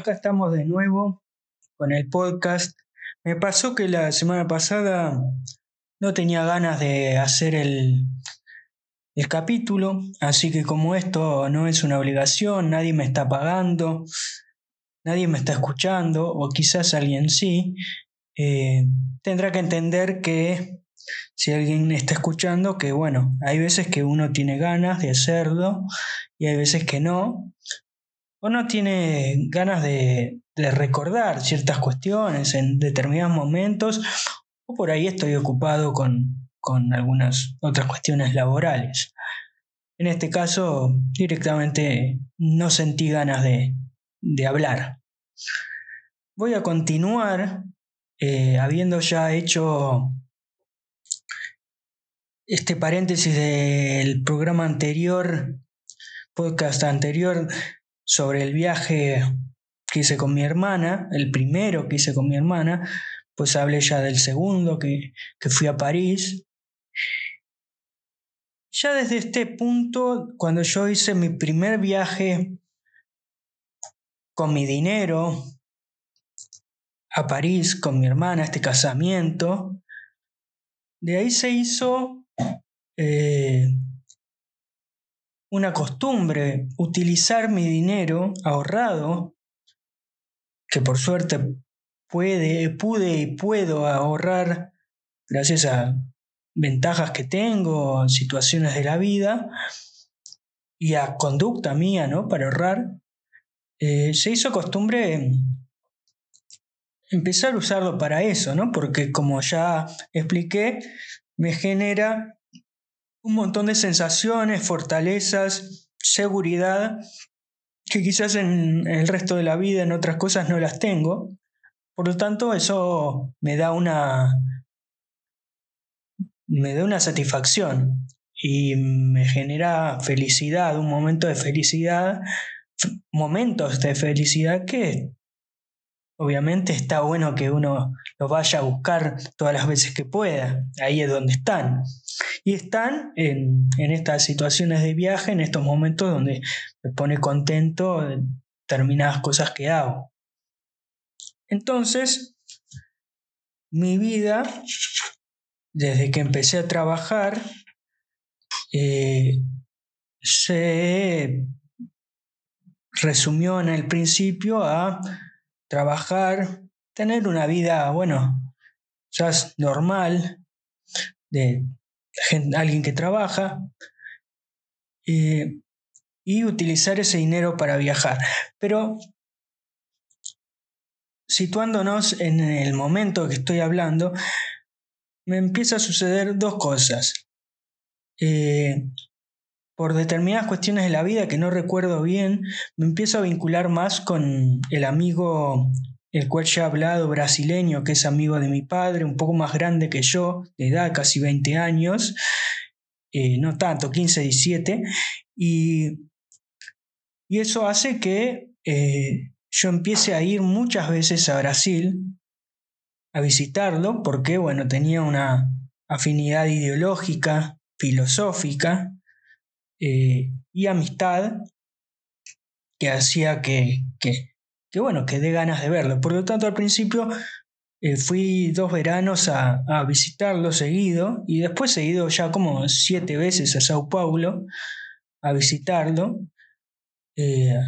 Acá estamos de nuevo con el podcast. Me pasó que la semana pasada no tenía ganas de hacer el, el capítulo, así que como esto no es una obligación, nadie me está pagando, nadie me está escuchando, o quizás alguien sí, eh, tendrá que entender que si alguien está escuchando, que bueno, hay veces que uno tiene ganas de hacerlo y hay veces que no, o no tiene ganas de, recordar ciertas cuestiones en determinados momentos, o por ahí estoy ocupado con, algunas otras cuestiones laborales. En este caso, directamente no sentí ganas de, hablar. Voy a continuar, eh, habiendo ya hecho este paréntesis del programa anterior, podcast anterior, sobre el viaje que hice con mi hermana, el primero que hice con mi hermana, pues hablé ya del segundo que, que fui a París. Ya desde este punto, cuando yo hice mi primer viaje con mi dinero a París con mi hermana, este casamiento, de ahí se hizo eh, una costumbre utilizar mi dinero ahorrado, que por suerte puede, pude y puedo ahorrar gracias a ventajas que tengo, situaciones de la vida y a conducta mía, ¿no? Para ahorrar, eh, se hizo costumbre empezar a usarlo para eso, ¿no? Porque como ya expliqué, me genera un montón de sensaciones, fortalezas, seguridad, que quizás en el resto de la vida, en otras cosas, no las tengo. Por lo tanto, eso me da una. me da una satisfacción y me genera felicidad, un momento de felicidad, momentos de felicidad que obviamente está bueno que uno los vaya a buscar todas las veces que pueda. Ahí es donde están. Y están en, estas situaciones de viaje, en estos momentos donde me pone contento determinadas cosas que hago. Entonces, mi vida, desde que empecé a trabajar, eh, se resumió en el principio a trabajar, tener una vida, bueno, ya normal, de alguien que trabaja, eh, y utilizar ese dinero para viajar. Pero situándonos en el momento que estoy hablando, me empieza a suceder dos cosas. Eh, por determinadas cuestiones de la vida que no recuerdo bien, me empiezo a vincular más con el amigo, el cual ya hablado, brasileño, que es amigo de mi padre, un poco más grande que yo, de edad casi 20 años, eh, no tanto, 15, 17, y, y eso hace que eh, yo empiece a ir muchas veces a Brasil a visitarlo, porque, bueno, tenía una afinidad ideológica, filosófica, eh, y amistad que hacía que, que, bueno, que dé ganas de verlo. Por lo tanto, al principio eh, fui dos veranos a, visitarlo seguido y después he ido ya como siete veces a Sao Paulo a visitarlo. Eh,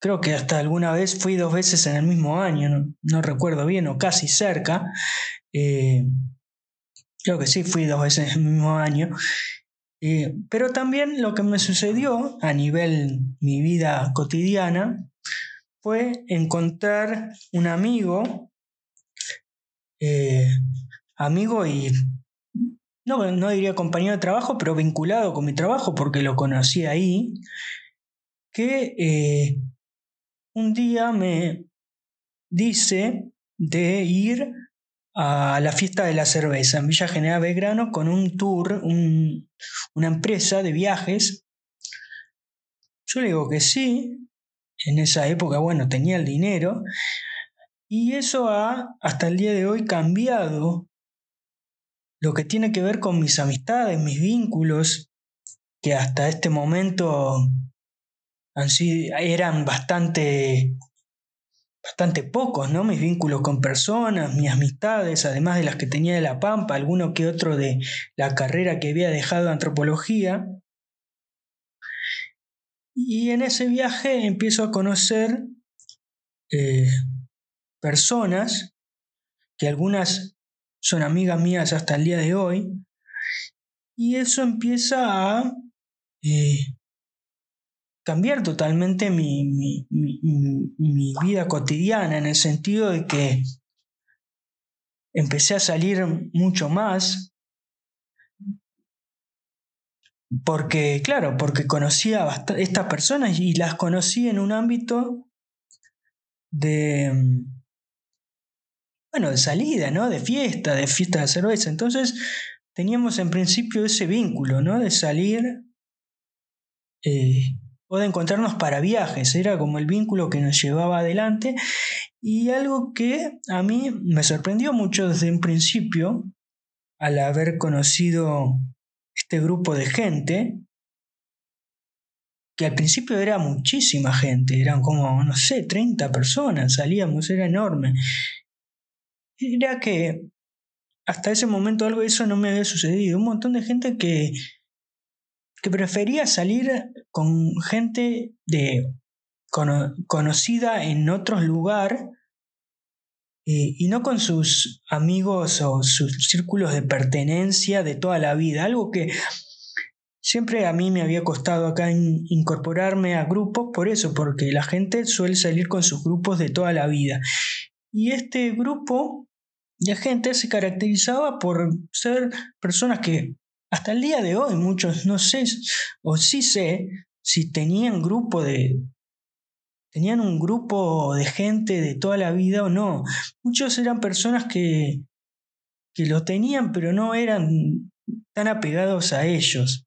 creo que hasta alguna vez fui dos veces en el mismo año, no, recuerdo bien, o casi cerca. creo que sí, fui dos veces en el mismo año. Eh, pero también lo que me sucedió a nivel mi vida cotidiana fue encontrar un amigo, eh, amigo y no, no diría compañero de trabajo, pero vinculado con mi trabajo porque lo conocí ahí, que eh, un día me dice de ir a la fiesta de la cerveza en Villa General Belgrano con un tour, una empresa de viajes. Yo le digo que sí, en esa época, bueno, tenía el dinero, y eso ha, hasta el día de hoy, cambiado lo que tiene que ver con mis amistades, mis vínculos, que hasta este momento eran bastante bastante pocos, ¿no? Mis vínculos con personas, mis amistades, además de las que tenía de La Pampa, alguno que otro de la carrera que había dejado de antropología. Y en ese viaje empiezo a conocer eh, personas, que algunas son amigas mías hasta el día de hoy, y eso empieza a eh, cambiar totalmente mi, vida cotidiana en el sentido de que empecé a salir mucho más. Porque, claro, porque conocía a estas personas y las conocí en un ámbito de, bueno, de salida, ¿no? De fiesta, de fiesta de cerveza. Entonces, teníamos en principio ese vínculo, ¿no? De salir eh, o de encontrarnos para viajes, era como el vínculo que nos llevaba adelante y algo que a mí me sorprendió mucho desde un principio al haber conocido este grupo de gente, que al principio era muchísima gente, eran como, no sé, 30 personas, salíamos, era enorme. Era que hasta ese momento algo de eso no me había sucedido, un montón de gente que que prefería salir con gente de, conocida en otro lugar y no con sus amigos o sus círculos de pertenencia de toda la vida, algo que siempre a mí me había costado acá incorporarme a grupos por eso, porque la gente suele salir con sus grupos de toda la vida. Y este grupo de gente se caracterizaba por ser personas que hasta el día de hoy muchos no sé, o sí sé, si tenían grupo de... Tenían un grupo de gente de toda la vida o no. Muchos eran personas que, que lo tenían, pero no eran tan apegados a ellos,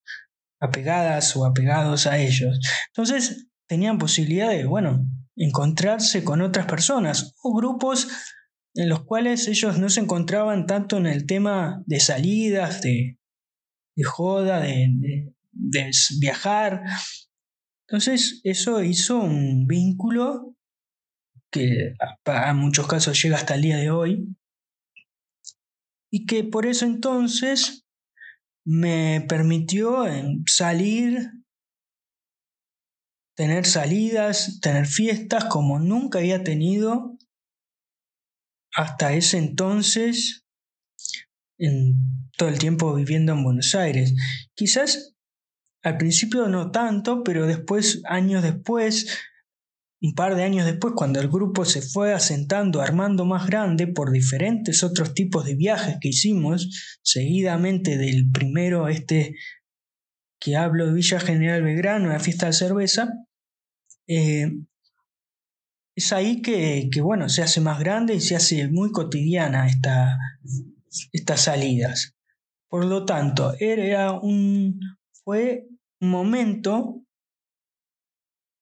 apegadas o apegados a ellos. Entonces tenían posibilidad de, bueno, encontrarse con otras personas o grupos en los cuales ellos no se encontraban tanto en el tema de salidas, de, de joda, de, viajar. Entonces eso hizo un vínculo que en muchos casos llega hasta el día de hoy y que por eso entonces me permitió salir, tener salidas, tener fiestas como nunca había tenido hasta ese entonces en todo el tiempo viviendo en Buenos Aires. Quizás al principio no tanto, pero después, años después, un par de años después, cuando el grupo se fue asentando, armando más grande por diferentes otros tipos de viajes que hicimos, seguidamente del primero, este que hablo de Villa General Belgrano, la fiesta de cerveza, eh, es ahí que, que, bueno, se hace más grande y se hace muy cotidiana esta, estas salidas. Por lo tanto, era un, fue momento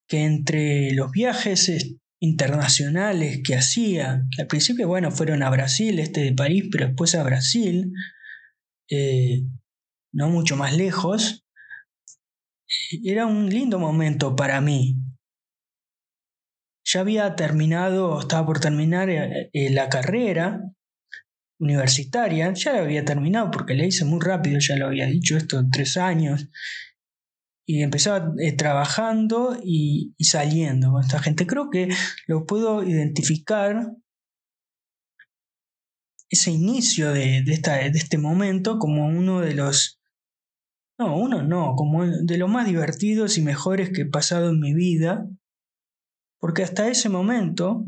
que entre los viajes internacionales que hacía, al principio, bueno, fueron a Brasil, este de París, pero después a Brasil, eh, no mucho más lejos, era un lindo momento para mí. Ya había terminado, estaba por terminar eh, eh, la carrera, universitaria, ya la había terminado porque la hice muy rápido, ya lo había dicho esto tres años, y empezaba eh, trabajando y, saliendo con esta gente. Creo que lo puedo identificar ese inicio de, esta, de este momento como uno de los no, uno no, como de los más divertidos y mejores que he pasado en mi vida, porque hasta ese momento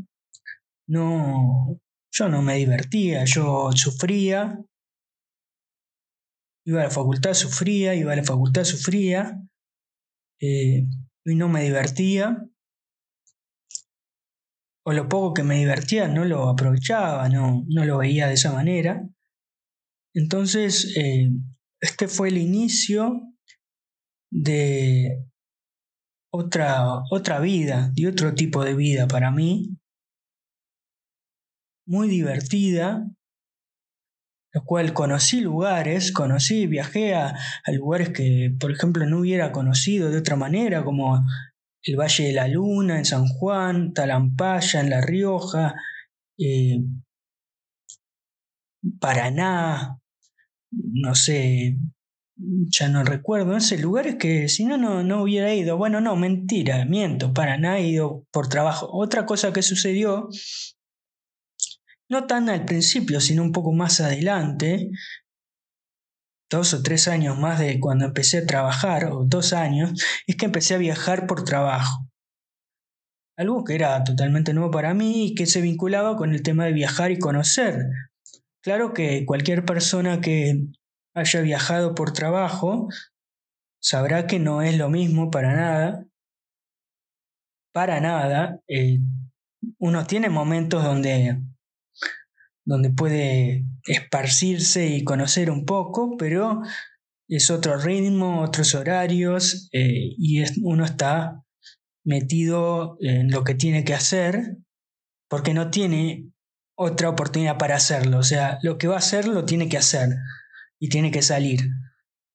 no, yo no me divertía, yo sufría. Iba a la facultad, sufría, iba a la facultad, sufría. Eh, y no me divertía, o lo poco que me divertía no lo aprovechaba, no, no lo veía de esa manera. Entonces, eh, este fue el inicio de otra, otra vida, de otro tipo de vida para mí, muy divertida, lo cual conocí lugares, conocí, viajé a, lugares que, por ejemplo, no hubiera conocido de otra manera, como el Valle de la Luna en San Juan, Talampaya en La Rioja, eh, Paraná, no sé, ya no recuerdo, ese lugares que si no, no hubiera ido. Bueno, no, mentira, miento, Paraná he ido por trabajo. Otra cosa que sucedió no tan al principio, sino un poco más adelante, dos o tres años más de cuando empecé a trabajar, o dos años, es que empecé a viajar por trabajo. Algo que era totalmente nuevo para mí y que se vinculaba con el tema de viajar y conocer. Claro que cualquier persona que haya viajado por trabajo sabrá que no es lo mismo para nada. Para nada. Eh, uno tiene momentos donde donde puede esparcirse y conocer un poco, pero es otro ritmo, otros horarios eh, y uno está metido en lo que tiene que hacer porque no tiene otra oportunidad para hacerlo. O sea, lo que va a hacer lo tiene que hacer y tiene que salir.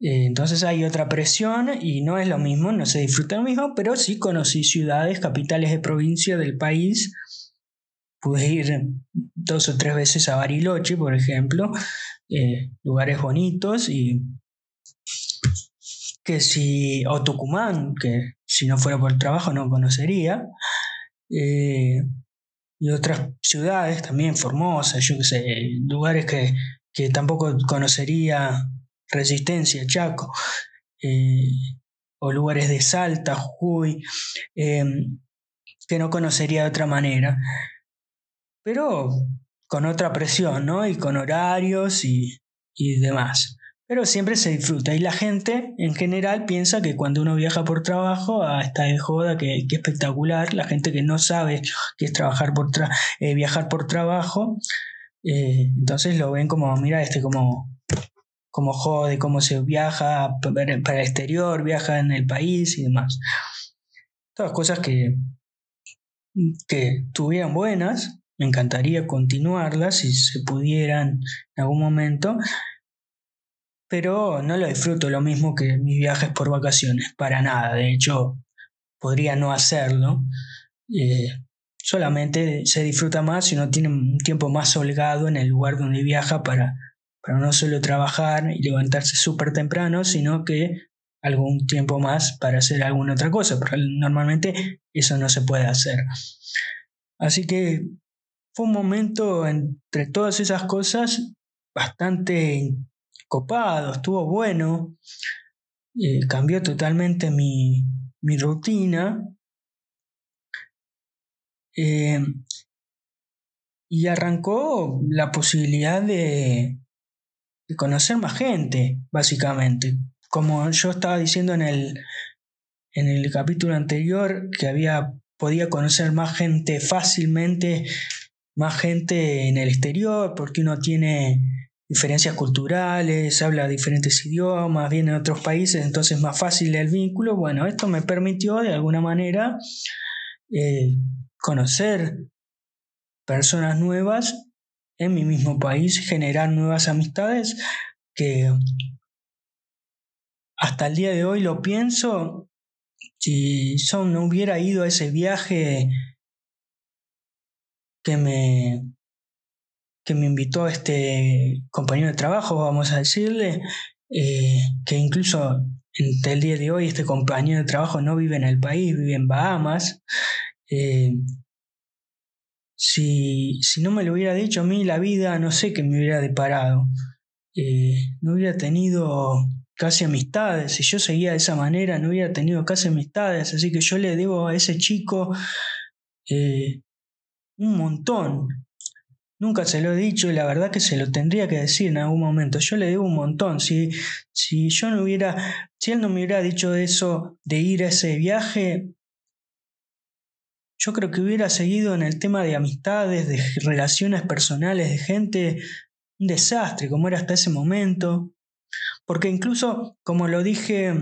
Eh, entonces hay otra presión y no es lo mismo, no se disfruta lo mismo, pero sí conocí ciudades, capitales de provincia del país pude ir dos o tres veces a Bariloche, por ejemplo, eh, lugares bonitos y que si, o Tucumán, que si no fuera por el trabajo no conocería, eh, y otras ciudades también, Formosa, yo qué sé, lugares que, que tampoco conocería, Resistencia, Chaco, eh, o lugares de Salta, Jujuy, que no conocería de otra manera pero con otra presión, ¿no? Y con horarios y, demás. Pero siempre se disfruta. Y la gente en general piensa que cuando uno viaja por trabajo, ah, está de joda, que, espectacular. La gente que no sabe qué es trabajar por eh, viajar por trabajo, eh, entonces lo ven como, mira, este como, jode, cómo se viaja para el exterior, viaja en el país y demás. Todas cosas que, que buenas, me encantaría continuarlas si se pudieran en algún momento, pero no lo disfruto lo mismo que mis viajes por vacaciones, para nada. De hecho, podría no hacerlo. Eh, solamente se disfruta más si uno tiene un tiempo más holgado en el lugar donde viaja para, para no solo trabajar y levantarse súper temprano, sino que algún tiempo más para hacer alguna otra cosa, porque normalmente eso no se puede hacer. Así que fue un momento entre todas esas cosas bastante copado, estuvo bueno, eh, cambió totalmente mi, rutina. Eh, y arrancó la posibilidad de, de, conocer más gente, básicamente. Como yo estaba diciendo en el, en el capítulo anterior, que había, podía conocer más gente fácilmente más gente en el exterior, porque uno tiene diferencias culturales, habla diferentes idiomas, viene de otros países, entonces es más fácil el vínculo. Bueno, esto me permitió de alguna manera eh, conocer personas nuevas en mi mismo país, generar nuevas amistades que hasta el día de hoy lo pienso, si son, no hubiera ido a ese viaje que me, que me invitó este compañero de trabajo, vamos a decirle, eh, que incluso entre el día de hoy este compañero de trabajo no vive en el país, vive en Bahamas. Eh, si, si, no me lo hubiera dicho a mí, la vida no sé qué me hubiera deparado. Eh, no hubiera tenido casi amistades. Si yo seguía de esa manera, no hubiera tenido casi amistades. Así que yo le debo a ese chico un montón. Nunca se lo he dicho y la verdad que se lo tendría que decir en algún momento. Yo le debo un montón. Si, si yo no hubiera, si él no me hubiera dicho eso de ir a ese viaje, yo creo que hubiera seguido en el tema de amistades, de relaciones personales, de gente, un desastre como era hasta ese momento. Porque incluso, como lo dije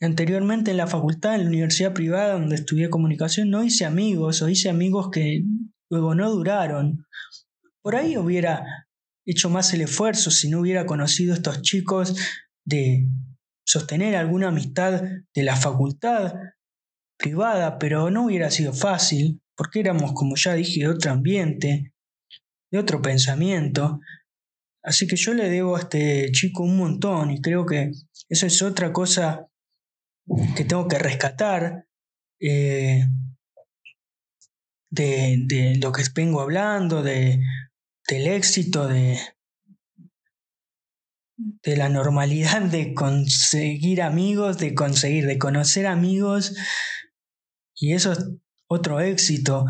anteriormente en la facultad, en la universidad privada donde estudié comunicación, no hice amigos o hice amigos que luego no duraron. Por ahí hubiera hecho más el esfuerzo si no hubiera conocido a estos chicos de sostener alguna amistad de la facultad privada, pero no hubiera sido fácil, porque éramos, como ya dije, de otro ambiente, de otro pensamiento. Así que yo le debo a este chico un montón y creo que eso es otra cosa que tengo que rescatar. Eh, de, de, lo que vengo hablando, de, del éxito, de, de la normalidad de conseguir amigos, de conseguir, de conocer amigos. Y eso es otro éxito.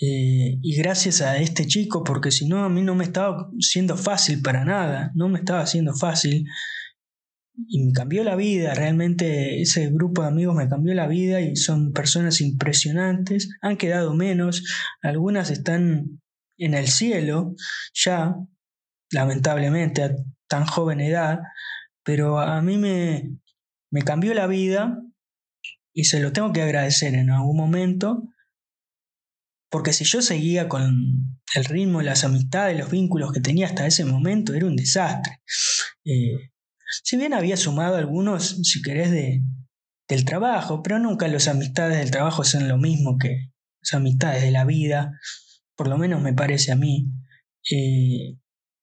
Eh, y gracias a este chico, porque si no, a mí no me estaba siendo fácil para nada, no me estaba siendo fácil. Y me cambió la vida, realmente ese grupo de amigos me cambió la vida y son personas impresionantes, han quedado menos, algunas están en el cielo, ya, lamentablemente, a tan joven edad, pero a mí me, me cambió la vida y se lo tengo que agradecer en algún momento, porque si yo seguía con el ritmo, las amistades, los vínculos que tenía hasta ese momento, era un desastre. Eh, si bien había sumado algunos, si querés, de, del trabajo, pero nunca las amistades del trabajo son lo mismo que las amistades de la vida por lo menos me parece a mí. Eh,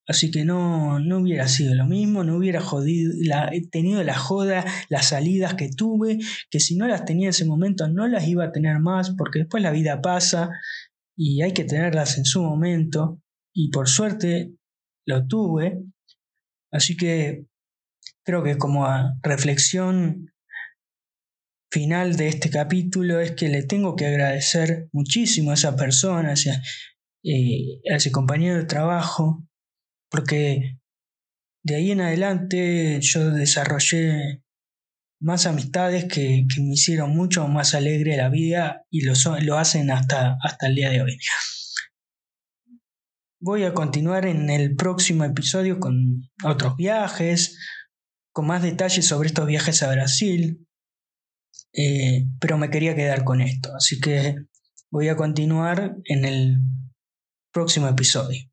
así que no, no hubiera sido lo mismo, no hubiera jodido, la, tenido la joda, las salidas que tuve, que si no las tenía en ese momento no las iba a tener más, porque después la vida pasa y hay que tenerlas en su momento, y por suerte lo tuve. Así que creo que como reflexión final de este capítulo es que le tengo que agradecer muchísimo a esa persona, eh, a ese compañero de trabajo, porque de ahí en adelante yo desarrollé más amistades que, me hicieron mucho más alegre la vida y lo, lo hacen hasta, hasta el día de hoy. Voy a continuar en el próximo episodio con otros viajes, con más detalles sobre estos viajes a Brasil, eh, pero me quería quedar con esto, así que voy a continuar en el próximo episodio.